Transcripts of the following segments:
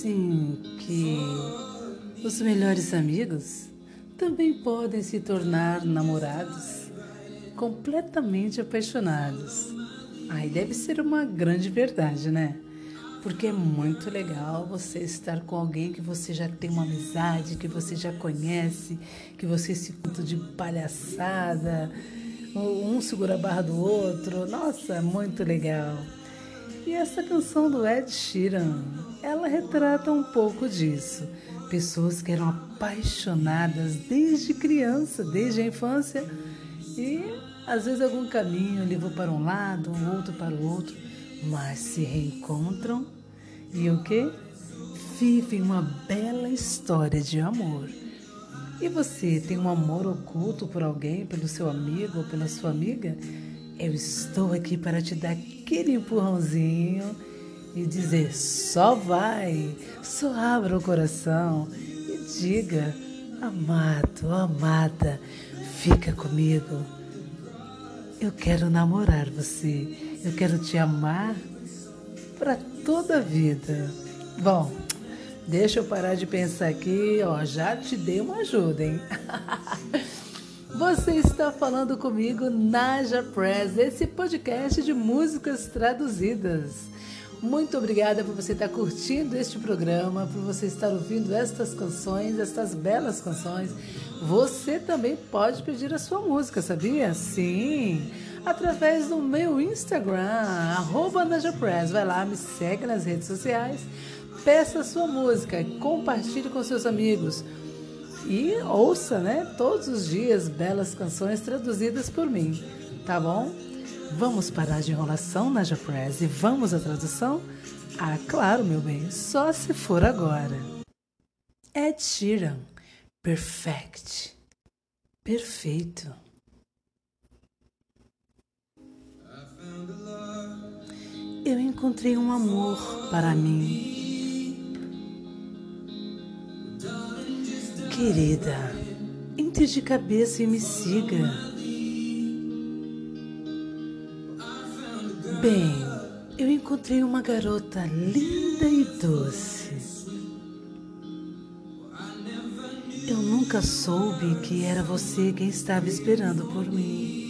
dizem que os melhores amigos também podem se tornar namorados completamente apaixonados. Aí deve ser uma grande verdade, né? Porque é muito legal você estar com alguém que você já tem uma amizade, que você já conhece, que você se conta de palhaçada, um segura a barra do outro. Nossa, muito legal. E essa canção do Ed Sheeran, ela retrata um pouco disso. Pessoas que eram apaixonadas desde criança, desde a infância, e às vezes algum caminho levou para um lado, um outro para o outro, mas se reencontram e o que? Vivem uma bela história de amor. E você tem um amor oculto por alguém, pelo seu amigo ou pela sua amiga? Eu estou aqui para te dar aquele empurrãozinho e dizer: só vai, só abra o coração e diga: amado, amada, fica comigo. Eu quero namorar você, eu quero te amar para toda a vida. Bom, deixa eu parar de pensar aqui, ó, já te dei uma ajuda, hein? Você está falando comigo, Naja Press, esse podcast de músicas traduzidas. Muito obrigada por você estar curtindo este programa, por você estar ouvindo estas canções, estas belas canções. Você também pode pedir a sua música, sabia? Sim, através do meu Instagram, arroba NajaPress. Vai lá, me segue nas redes sociais, peça a sua música, compartilhe com seus amigos e ouça, né, todos os dias belas canções traduzidas por mim, tá bom? Vamos parar de enrolação na Japress e vamos à tradução? Ah, claro, meu bem, só se for agora. Ed Sheeran, perfect, perfeito. Eu encontrei um amor para mim Querida, entre de cabeça e me siga. Bem, eu encontrei uma garota linda e doce. Eu nunca soube que era você quem estava esperando por mim.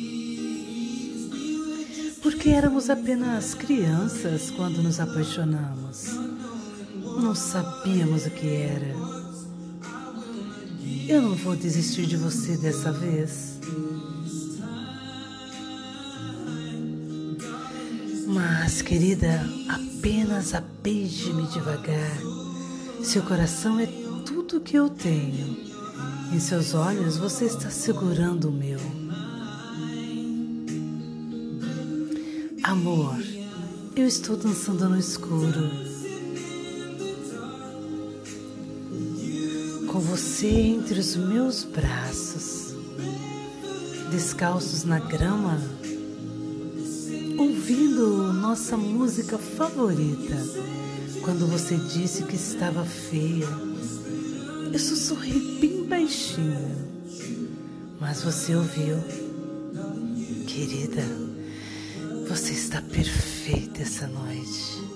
Porque éramos apenas crianças quando nos apaixonamos. Não sabíamos o que era. Eu não vou desistir de você dessa vez. Mas, querida, apenas abeije-me devagar. Seu coração é tudo que eu tenho. Em seus olhos você está segurando o meu. Amor, eu estou dançando no escuro. Com você entre os meus braços, descalços na grama, ouvindo nossa música favorita. Quando você disse que estava feia, eu sussurrei bem baixinho, mas você ouviu. Querida, você está perfeita essa noite.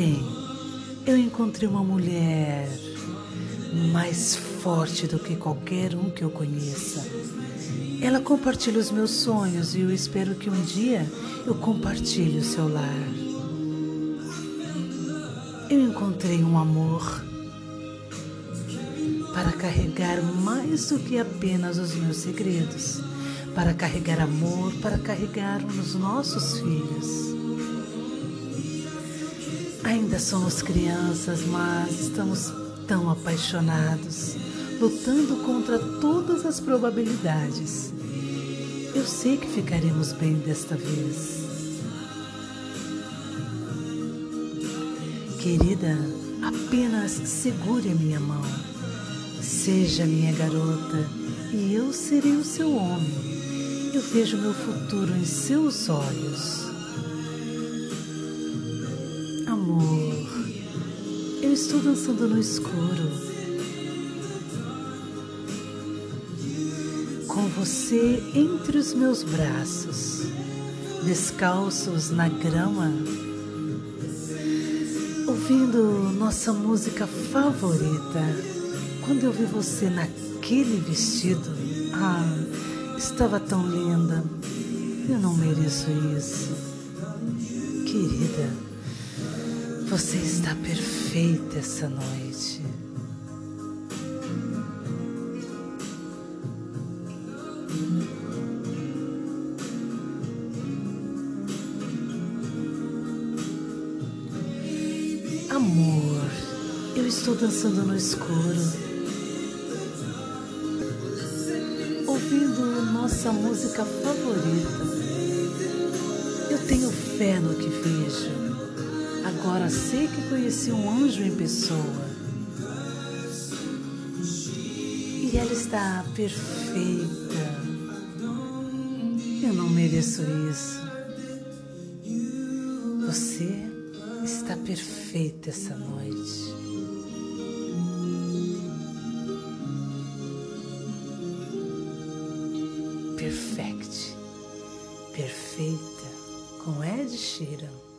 Bem, eu encontrei uma mulher mais forte do que qualquer um que eu conheça. Ela compartilha os meus sonhos e eu espero que um dia eu compartilhe o seu lar. Eu encontrei um amor para carregar mais do que apenas os meus segredos, para carregar amor, para carregar os nossos filhos. Ainda somos crianças, mas estamos tão apaixonados, lutando contra todas as probabilidades. Eu sei que ficaremos bem desta vez. Querida, apenas segure a minha mão. Seja minha garota e eu serei o seu homem. Eu vejo meu futuro em seus olhos. Estou dançando no escuro. Com você entre os meus braços. descalços na grama, ouvindo nossa música favorita. Quando eu vi você naquele vestido, ah, estava tão linda. Eu não mereço isso. Querida, você está perfeita essa noite. Amor, eu estou dançando no escuro, ouvindo nossa música favorita. Eu tenho fé no que vejo. Agora sei que conheci um anjo em pessoa. E ela está perfeita. Eu não mereço isso. Você está perfeita essa noite. Perfect, perfeita com Ed Sheeran.